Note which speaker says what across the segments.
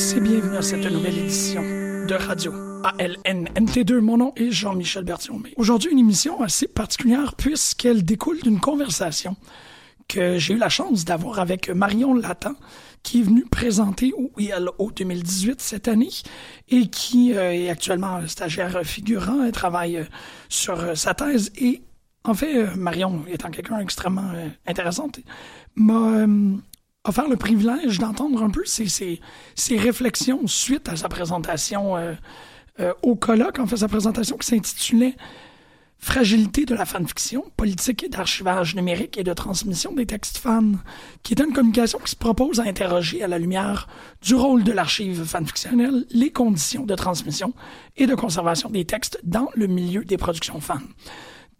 Speaker 1: tous et bienvenue à cette nouvelle édition de Radio ALNNT2. Mon nom est Jean-Michel Berthiaume. Aujourd'hui, une émission assez particulière puisqu'elle découle d'une conversation que j'ai eu la chance d'avoir avec Marion Latan, qui est venue présenter au ILO 2018 cette année et qui euh, est actuellement stagiaire figurant. Elle travaille euh, sur euh, sa thèse et en fait, Marion, étant quelqu'un d'extrêmement euh, intéressante, m'a offert le privilège d'entendre un peu ses, réflexions suite à sa présentation euh, euh, au colloque, en fait, sa présentation qui s'intitulait Fragilité de la fanfiction, politique d'archivage numérique et de transmission des textes fans, qui est une communication qui se propose à interroger à la lumière du rôle de l'archive fanfictionnelle les conditions de transmission et de conservation des textes dans le milieu des productions fans.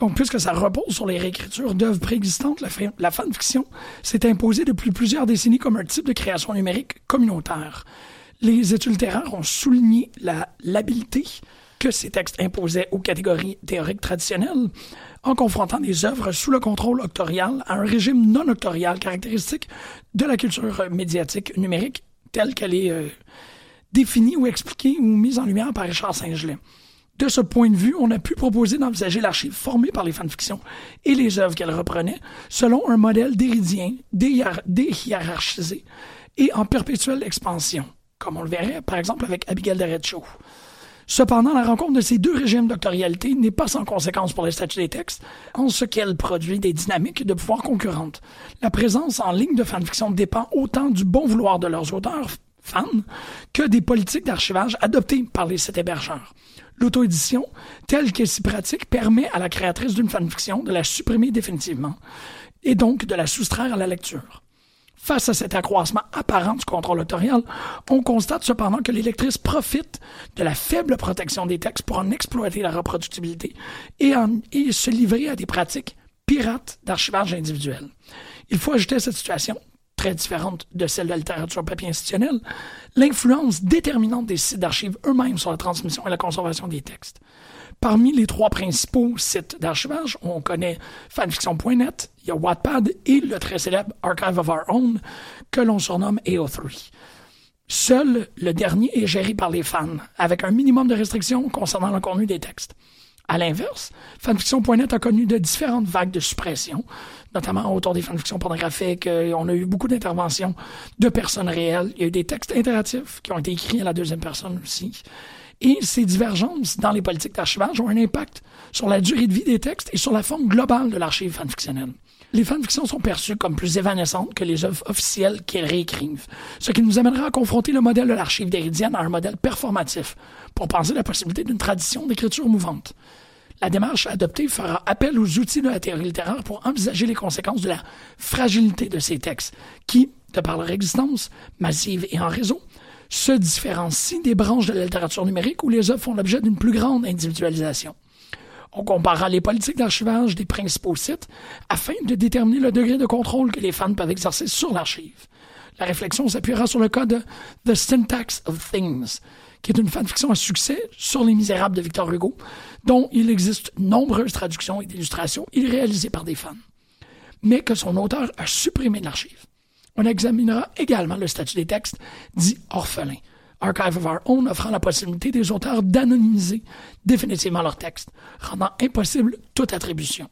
Speaker 1: Donc, puisque ça repose sur les réécritures d'œuvres préexistantes, la, fa- la fanfiction s'est imposée depuis plusieurs décennies comme un type de création numérique communautaire. Les études littéraires ont souligné la l'habileté que ces textes imposaient aux catégories théoriques traditionnelles en confrontant des œuvres sous le contrôle octorial à un régime non octorial caractéristique de la culture médiatique numérique telle qu'elle est euh, définie ou expliquée ou mise en lumière par Richard Saint-Gelais. De ce point de vue, on a pu proposer d'envisager l'archive formée par les fanfictions et les œuvres qu'elles reprenaient selon un modèle déridien, déhiér- déhiérarchisé et en perpétuelle expansion, comme on le verrait par exemple avec Abigail Derecho. Cependant, la rencontre de ces deux régimes doctorialité n'est pas sans conséquence pour les statuts des textes, en ce qu'elle produit des dynamiques de pouvoir concurrentes. La présence en ligne de fanfiction dépend autant du bon vouloir de leurs auteurs, fans, que des politiques d'archivage adoptées par les sites hébergeurs. L'auto-édition, telle qu'elle s'y pratique, permet à la créatrice d'une fanfiction de la supprimer définitivement, et donc de la soustraire à la lecture. Face à cet accroissement apparent du contrôle autorial, on constate cependant que les lectrices profitent de la faible protection des textes pour en exploiter la reproductibilité et, et se livrer à des pratiques pirates d'archivage individuel. Il faut ajouter à cette situation, très différente de celle de la littérature papier institutionnelle, l'influence déterminante des sites d'archives eux-mêmes sur la transmission et la conservation des textes. Parmi les trois principaux sites d'archivage, on connaît fanfiction.net, il y a Wattpad et le très célèbre Archive of Our Own, que l'on surnomme AO3. Seul le dernier est géré par les fans, avec un minimum de restrictions concernant le contenu des textes. À l'inverse, fanfiction.net a connu de différentes vagues de suppression, notamment autour des fanfictions pornographiques. Euh, On a eu beaucoup d'interventions de personnes réelles. Il y a eu des textes interactifs qui ont été écrits à la deuxième personne aussi. Et ces divergences dans les politiques d'archivage ont un impact sur la durée de vie des textes et sur la forme globale de l'archive fanfictionnelle. les fanfictions sont perçues comme plus évanescentes que les œuvres officielles qu'elles réécrivent, ce qui nous amènera à confronter le modèle de l'archive d'Héridienne à un modèle performatif pour penser la possibilité d'une tradition d'écriture mouvante. La démarche adoptée fera appel aux outils de la théorie littéraire pour envisager les conséquences de la fragilité de ces textes, qui, de par leur existence, massive et en réseau, se différencient des branches de la littérature numérique où les œuvres font l'objet d'une plus grande individualisation. On comparera les politiques d'archivage des principaux sites afin de déterminer le degré de contrôle que les fans peuvent exercer sur l'archive. La réflexion s'appuiera sur le cas de The Syntax of Things, qui est une fanfiction à succès sur Les Misérables de Victor Hugo, dont il existe nombreuses traductions et illustrations réalisées par des fans, mais que son auteur a supprimé de l'archive. On examinera également le statut des textes dits orphelins, Archive of Our Own offrant la possibilité des auteurs d'anonymiser définitivement leurs textes, rendant impossible toute attribution.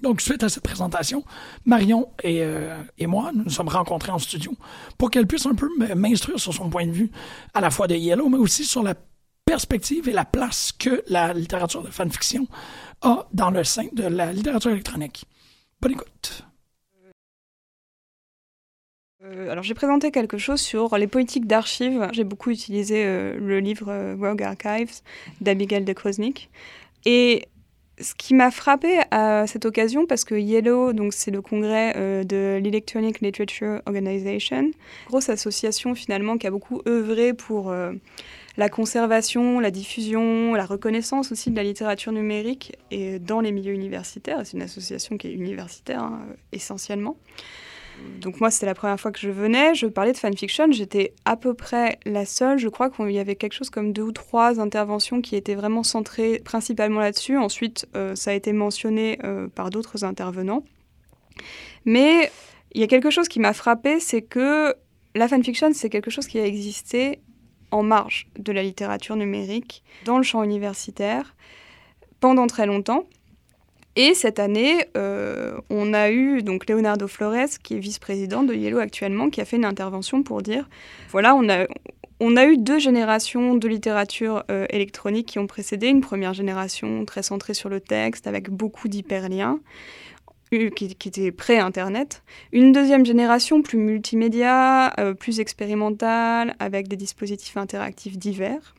Speaker 1: Donc, suite à cette présentation, Marion et, euh, moi, nous nous sommes rencontrés en studio pour qu'elle puisse un peu m'instruire sur son point de vue, à la fois de Yellow, mais aussi sur la perspective et la place que la littérature de fanfiction a dans le sein de la littérature électronique. Bonne écoute.
Speaker 2: Euh, alors j'ai présenté quelque chose sur les politiques d'archives. J'ai beaucoup utilisé euh, le livre Rogue Archives d'Abigail de Krosnik. Et ce qui m'a frappé à cette occasion, parce que Yellow, donc c'est le congrès euh, de l'Electronic Literature Organization, grosse association finalement qui a beaucoup œuvré pour euh, la conservation, la diffusion, la reconnaissance aussi de la littérature numérique et dans les milieux universitaires. C'est une association qui est universitaire hein, essentiellement. Donc moi, c'était la première fois que je venais. Je parlais de fanfiction. J'étais à peu près la seule. Je crois qu'il y avait quelque chose comme deux ou trois interventions qui étaient vraiment centrées principalement là-dessus. Ensuite, euh, ça a été mentionné euh, par d'autres intervenants. Mais il y a quelque chose qui m'a frappé, c'est que la fanfiction, c'est quelque chose qui a existé en marge de la littérature numérique, dans le champ universitaire, pendant très longtemps. Et cette année, euh, on a eu donc Leonardo Flores, qui est vice-président de Yellow actuellement, qui a fait une intervention pour dire voilà, on a, on a eu deux générations de littérature euh, électronique qui ont précédé. Une première génération très centrée sur le texte, avec beaucoup d'hyperliens, euh, qui, était pré-internet. Une deuxième génération plus multimédia, plus expérimentale, avec des dispositifs interactifs divers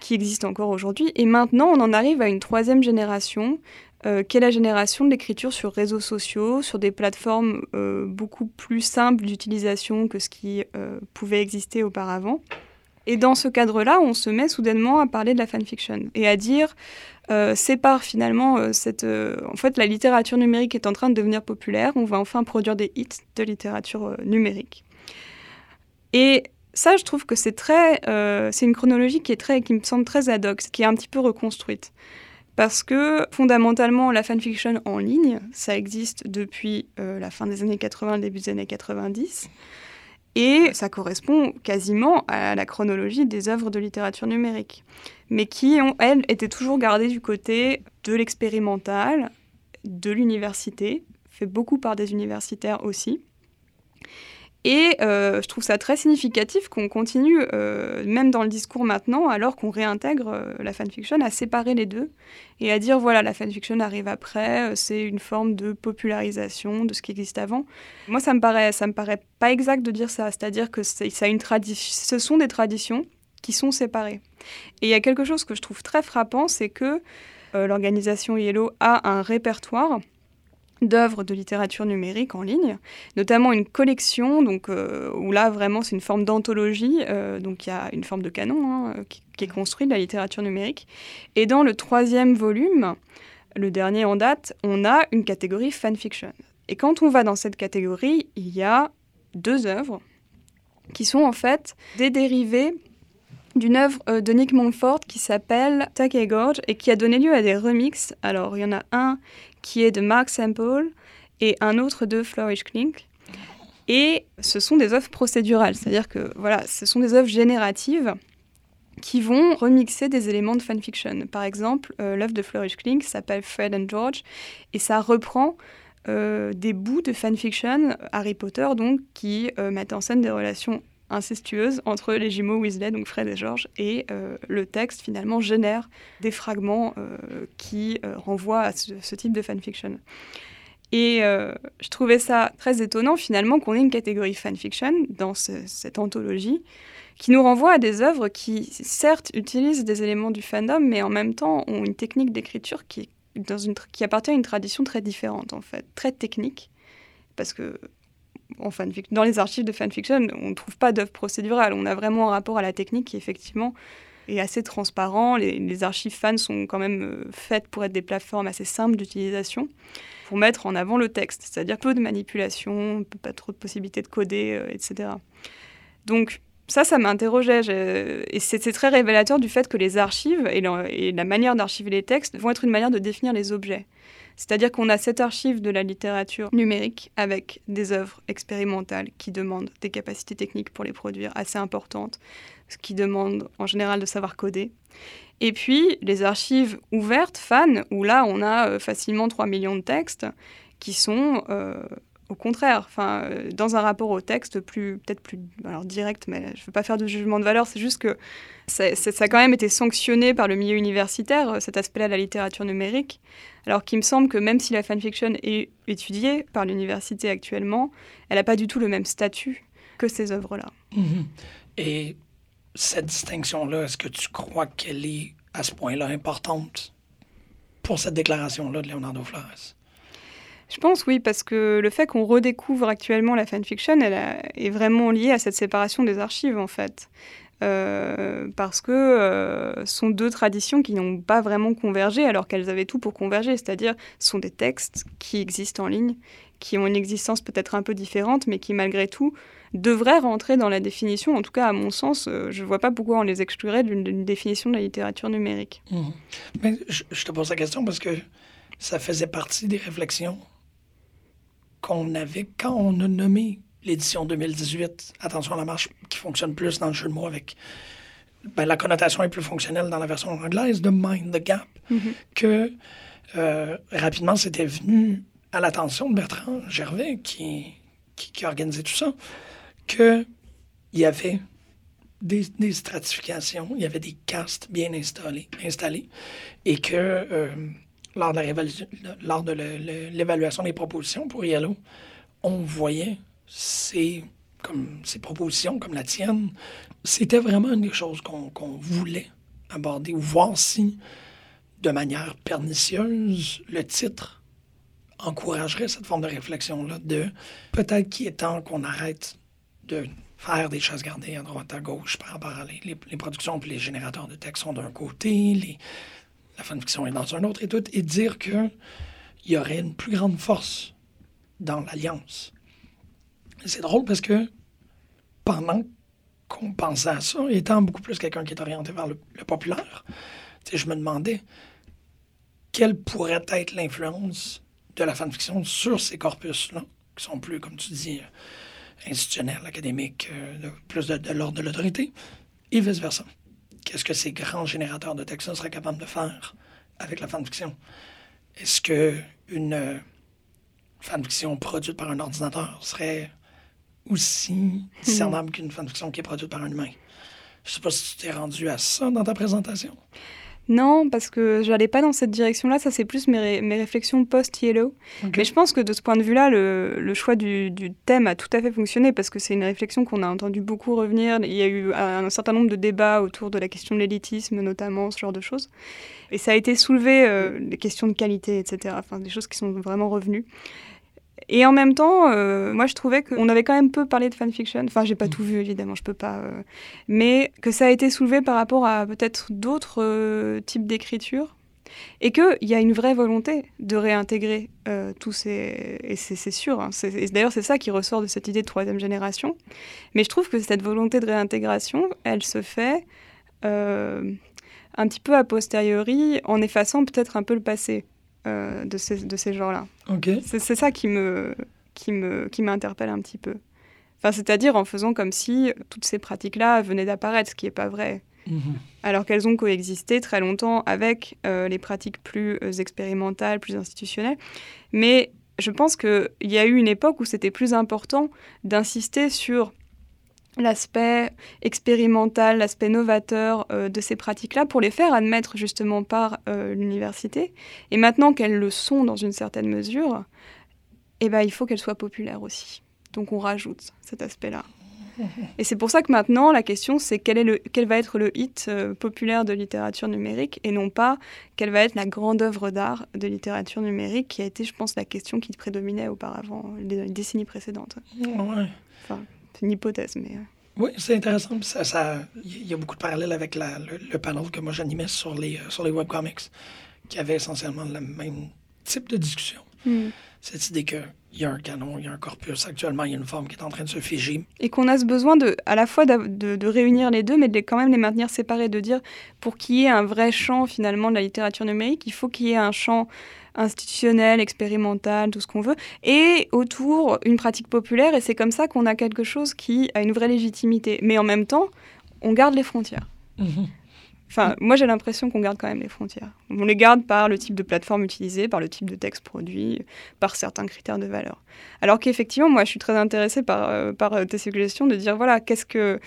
Speaker 2: qui existent encore aujourd'hui. Et maintenant, on en arrive à une troisième génération euh, qui est la génération de l'écriture sur réseaux sociaux, sur des plateformes euh, beaucoup plus simples d'utilisation que ce qui euh, pouvait exister auparavant. Et dans ce cadre-là, on se met soudainement à parler de la fanfiction et à dire sépare finalement cette. en fait, la littérature numérique est en train de devenir populaire. On va enfin produire des hits de littérature numérique. Et ça, je trouve que c'est très, c'est une chronologie qui est très, qui me semble très ad hoc, qui est un petit peu reconstruite parce que fondamentalement, la fanfiction en ligne, ça existe depuis euh, la fin des années 80, le début des années 90. Et ça correspond quasiment à la chronologie des œuvres de littérature numérique, mais qui ont, elles, été toujours gardées du côté de l'expérimental, de l'université, fait beaucoup par des universitaires aussi. Et euh, je trouve ça très significatif qu'on continue, euh, même dans le discours maintenant, alors qu'on réintègre euh, la fanfiction, à séparer les deux et à dire voilà, la fanfiction arrive après, c'est une forme de popularisation de ce qui existe avant. Moi, ça me paraît, ça me paraît pas exact de dire ça, c'est-à-dire que ça une ce sont des traditions qui sont séparées. Et il y a quelque chose que je trouve très frappant, c'est que l'organisation Yellow a un répertoire d'œuvres de littérature numérique en ligne, notamment une collection, donc, euh, où là vraiment c'est une forme d'anthologie, euh, donc il y a une forme de canon hein, qui, est construit de la littérature numérique. Et dans le troisième volume, le dernier en date, on a une catégorie fanfiction. Et quand on va dans cette catégorie, il y a deux œuvres qui sont en fait des dérivés d'une œuvre euh, de Nick Montfort qui s'appelle Take Gorge et qui a donné lieu à des remixes. Alors, il y en a un qui est de Mark Sample et un autre de Flourish Klink. Et ce sont des œuvres procédurales, c'est-à-dire que voilà, ce sont des œuvres génératives qui vont remixer des éléments de fanfiction. Par exemple, euh, l'œuvre de Flourish Klink s'appelle Fred and George et ça reprend euh, des bouts de fanfiction Harry Potter donc qui mettent en scène des relations incestueuse entre les jumeaux Weasley, donc Fred et George, et euh, le texte finalement génère des fragments euh, qui euh, renvoient à ce, type de fanfiction. Et je trouvais ça très étonnant finalement qu'on ait une catégorie fanfiction dans cette anthologie qui nous renvoie à des œuvres qui certes utilisent des éléments du fandom, mais en même temps ont une technique d'écriture qui, qui appartient à une tradition très différente en fait, très technique. Parce que en dans les archives de fanfiction, on ne trouve pas d'œuvre procédurale. On a vraiment un rapport à la technique qui, effectivement, est assez transparent. Les, archives fans sont quand même euh, faites pour être des plateformes assez simples d'utilisation, pour mettre en avant le texte, c'est-à-dire peu de manipulation, pas trop de possibilités de coder, euh, etc. Donc, ça, ça m'interrogeait. Et c'est très révélateur du fait que les archives et la manière d'archiver les textes vont être une manière de définir les objets. C'est-à-dire qu'on a cette archive de la littérature numérique avec des œuvres expérimentales qui demandent des capacités techniques pour les produire assez importantes, ce qui demande en général de savoir coder. Et puis les archives ouvertes, fans, où là on a euh, facilement 3 millions de textes qui sont euh, au contraire, enfin, euh, dans un rapport au texte peut-être plus direct, mais je ne veux pas faire de jugement de valeur, c'est juste que ça, a quand même été sanctionné par le milieu universitaire, cet aspect-là de la littérature numérique. Alors qu'il me semble que même si la fanfiction est étudiée par l'université actuellement, elle n'a pas du tout le même statut que ces œuvres-là.
Speaker 1: Mhm. Et cette distinction-là, est-ce que tu crois qu'elle est à ce point-là importante pour cette déclaration-là de Leonardo Flores?
Speaker 2: Je pense oui, parce que le fait qu'on redécouvre actuellement la fanfiction, elle est vraiment liée à cette séparation des archives en fait. Euh, parce que euh, sont deux traditions qui n'ont pas vraiment convergé alors qu'elles avaient tout pour converger, c'est-à-dire ce sont des textes qui existent en ligne, qui ont une existence peut-être un peu différente, mais qui malgré tout devraient rentrer dans la définition, en tout cas à mon sens, euh, je ne vois pas pourquoi on les exclurait d'une définition de la littérature numérique.
Speaker 1: Mmh. Mais je, te pose la question parce que ça faisait partie des réflexions qu'on avait quand on a nommé l'édition 2018, attention à la marche, qui fonctionne plus dans le jeu de mots avec. Ben, la connotation est plus fonctionnelle dans la version anglaise de Mind the Gap, mm-hmm. que euh, rapidement c'était venu à l'attention de Bertrand Gervais, qui, qui, organisait tout ça, qu'il y avait des, des, stratifications, il y avait des castes bien installés, installés et que euh, lors de l'évaluation des propositions pour Yellow, on voyait ces, propositions comme la tienne, c'était vraiment une des choses qu'on voulait aborder ou voir si, de manière pernicieuse, le titre encouragerait cette forme de réflexion-là de peut-être qu'il est temps qu'on arrête de faire des chasses gardées à droite à gauche par rapport à les, les, productions les générateurs de texte sont d'un côté, les, la fanfiction est dans un autre et tout, et dire qu'il y aurait une plus grande force dans l'alliance c'est drôle parce que pendant qu'on pensait à ça, étant beaucoup plus quelqu'un qui est orienté vers le, populaire, je me demandais quelle pourrait être l'influence de la fanfiction sur ces corpus-là, qui sont plus, comme tu dis, institutionnels, académiques, euh, plus de, l'ordre de l'autorité, et vice-versa. Qu'est-ce que ces grands générateurs de texte seraient capables de faire avec la fanfiction? Est-ce que une euh, fanfiction produite par un ordinateur serait aussi discernable qu'une fanfiction qui est produite par un humain? Je sais pas si tu t'es rendu à ça dans ta présentation.
Speaker 2: Non, parce que je n'allais pas dans cette direction-là. Ça, c'est plus mes, mes réflexions post-Yellow. Mais je pense que de ce point de vue-là, le, le, choix du, du, thème a tout à fait fonctionné parce que c'est une réflexion qu'on a entendu beaucoup revenir. Il y a eu un, certain nombre de débats autour de la question de l'élitisme, notamment, ce genre de choses. Et ça a été soulevé, euh, les questions de qualité, etc. Enfin, des choses qui sont vraiment revenues. Et en même temps, euh, moi, je trouvais qu'on avait quand même peu parlé de fanfiction. Enfin, j'ai pas mm. tout vu, évidemment, je peux pas. Euh, mais que ça a été soulevé par rapport à peut-être d'autres euh, types d'écriture. Et qu'il y a une vraie volonté de réintégrer tous ces. Et c'est sûr. Hein, d'ailleurs, c'est ça qui ressort de cette idée de troisième génération. Mais je trouve que cette volonté de réintégration, elle se fait un petit peu a posteriori, en effaçant peut-être un peu le passé. Euh, de ces, de ces genres-là. C'est ça qui me, qui me qui m'interpelle un petit peu. Enfin, c'est-à-dire en faisant comme si toutes ces pratiques-là venaient d'apparaître, ce qui n'est pas vrai. Mhm. Alors qu'elles ont coexisté très longtemps avec euh, les pratiques plus euh, expérimentales, plus institutionnelles. Mais je pense qu'il y a eu une époque où c'était plus important d'insister sur l'aspect expérimental, l'aspect novateur euh, de ces pratiques-là pour les faire admettre justement par euh, l'université. Et maintenant qu'elles le sont dans une certaine mesure, eh ben, il faut qu'elle soit populaire aussi. Donc on rajoute cet aspect-là. Et c'est pour ça que maintenant, la question, c'est quel, est le, quel va être le hit euh, populaire de littérature numérique et non pas quelle va être la grande œuvre d'art de littérature numérique qui a été, je pense, la question qui prédominait auparavant, les, décennies précédentes.
Speaker 1: Ouais.
Speaker 2: Enfin, c'est une hypothèse, mais... euh,
Speaker 1: Oui, c'est intéressant. puis Ça, ça- il y a beaucoup de parallèles avec la- le, le panel que moi j'animais sur les, euh, sur les webcomics, qui avait essentiellement le même type de discussion.
Speaker 2: hmm.
Speaker 1: Cette idée qu'il y a un canon, il y a un corpus. Actuellement, il y a une forme qui est en train de se figer.
Speaker 2: Et qu'on a ce besoin de, à la fois de, de réunir les deux, mais de les- quand même les maintenir séparés, de dire pour qu'il y ait un vrai champ finalement de la littérature numérique, il faut qu'il y ait un champ institutionnel, expérimental, tout ce qu'on veut, et autour une pratique populaire, et c'est comme ça qu'on a quelque chose qui a une vraie légitimité. Mais en même temps, on garde les frontières. Enfin, moi j'ai l'impression qu'on garde quand même les frontières. On les garde par le type de plateforme utilisée, par le type de texte produit, par certains critères de valeur. Alors qu'effectivement, moi je suis très intéressée par, euh, par euh, tes suggestions de dire voilà, qu'est-ce que.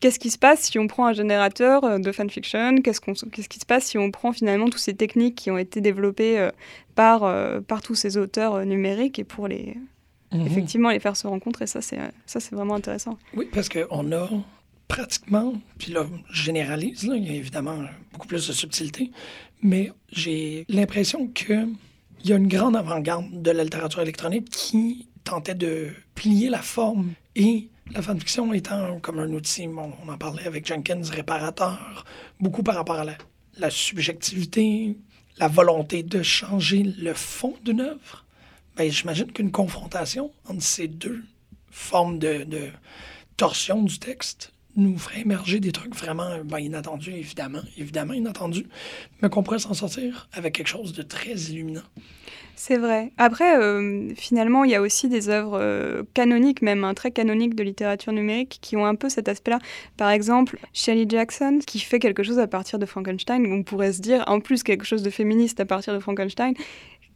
Speaker 2: Qu'est-ce qui se passe si on prend un générateur euh, de fanfiction? Qu'est-ce qu'on- qu'est-ce qui se passe si on prend finalement toutes ces techniques qui ont été développées euh, par, euh, par tous ces auteurs euh, numériques et pour les,
Speaker 1: Mhm.
Speaker 2: effectivement les faire se rencontrer? Ça, c'est ça, c'est vraiment intéressant.
Speaker 1: Oui, parce qu'on a pratiquement, puis là, je généralise, là, il y a évidemment beaucoup plus de subtilité, mais j'ai l'impression qu'il y a une grande avant-garde de la littérature électronique qui tentait de plier la forme et la fanfiction étant comme un outil, on en parlait avec Jenkins, réparateur, beaucoup par rapport à la, subjectivité, la volonté de changer le fond d'une œuvre. Ben, j'imagine qu'une confrontation entre ces deux formes de torsion du texte nous ferait émerger des trucs vraiment ben, inattendus, évidemment, évidemment inattendus, mais qu'on pourrait s'en sortir avec quelque chose de très illuminant.
Speaker 2: C'est vrai. Après, euh, finalement, il y a aussi des œuvres euh, canoniques, même un très canonique de littérature numérique, qui ont un peu cet aspect-là. Par exemple, Shelley Jackson, qui fait quelque chose à partir de Frankenstein, on pourrait se dire, en plus, quelque chose de féministe à partir de Frankenstein,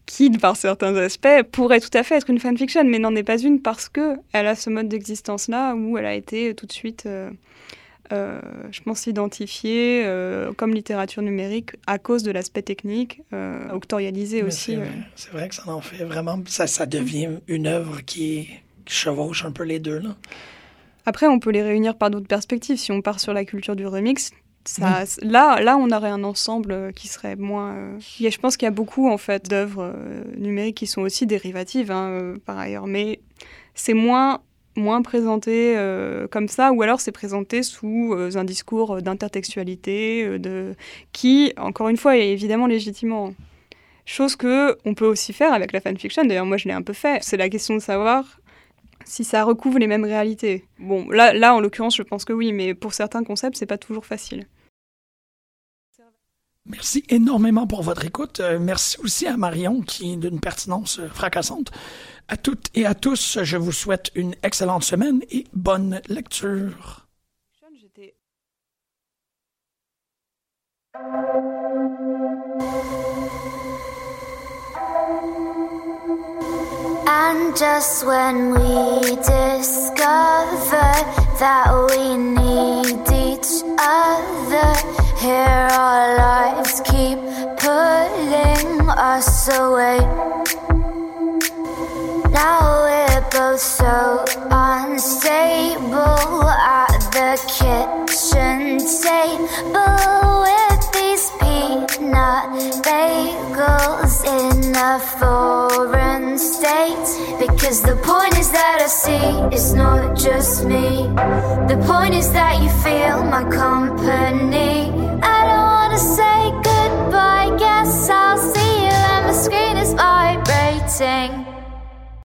Speaker 2: qui, par certains aspects, pourrait tout à fait être une fanfiction, mais n'en est pas une parce que elle a ce mode d'existence-là où elle a été tout de suite, euh, euh, je pense, identifiée euh, comme littérature numérique à cause de l'aspect technique, euh, octorialisé
Speaker 1: Mais
Speaker 2: aussi.
Speaker 1: C'est
Speaker 2: euh.
Speaker 1: vrai, que ça en fait vraiment. Ça, ça devient une œuvre qui chevauche un peu les deux. Là.
Speaker 2: Après, on peut les réunir par d'autres perspectives. Si on part sur la culture du remix, ça, là, là, on aurait un ensemble euh, qui serait moins. euh, a- je pense qu'il y a beaucoup en fait d'œuvres euh, numériques qui sont aussi dérivatives, hein, euh, par ailleurs, mais c'est moins moins présenté comme ça, ou alors c'est présenté sous un discours d'intertextualité, de qui, encore une fois, est évidemment légitimement. Chose que on peut aussi faire avec la fanfiction. D'ailleurs, moi, je l'ai un peu fait. C'est la question de savoir si ça recouvre les mêmes réalités. Bon, là, là en l'occurrence, je pense que oui, mais pour certains concepts, c'est pas toujours facile.
Speaker 1: Merci énormément pour votre écoute. Euh, merci aussi à Marion qui est d'une pertinence euh, fracassante. À toutes et à tous, je vous souhaite une excellente semaine et bonne lecture.
Speaker 3: And just when we discover that we need each other, here our lives keep pulling us away. Now we're both so unstable at the kitchen table with these peanut bagels in a foreign Because the point is that I see it's not just me. The point is that you feel my company. I don't wanna say goodbye, guess I'll see you, and the screen is vibrating.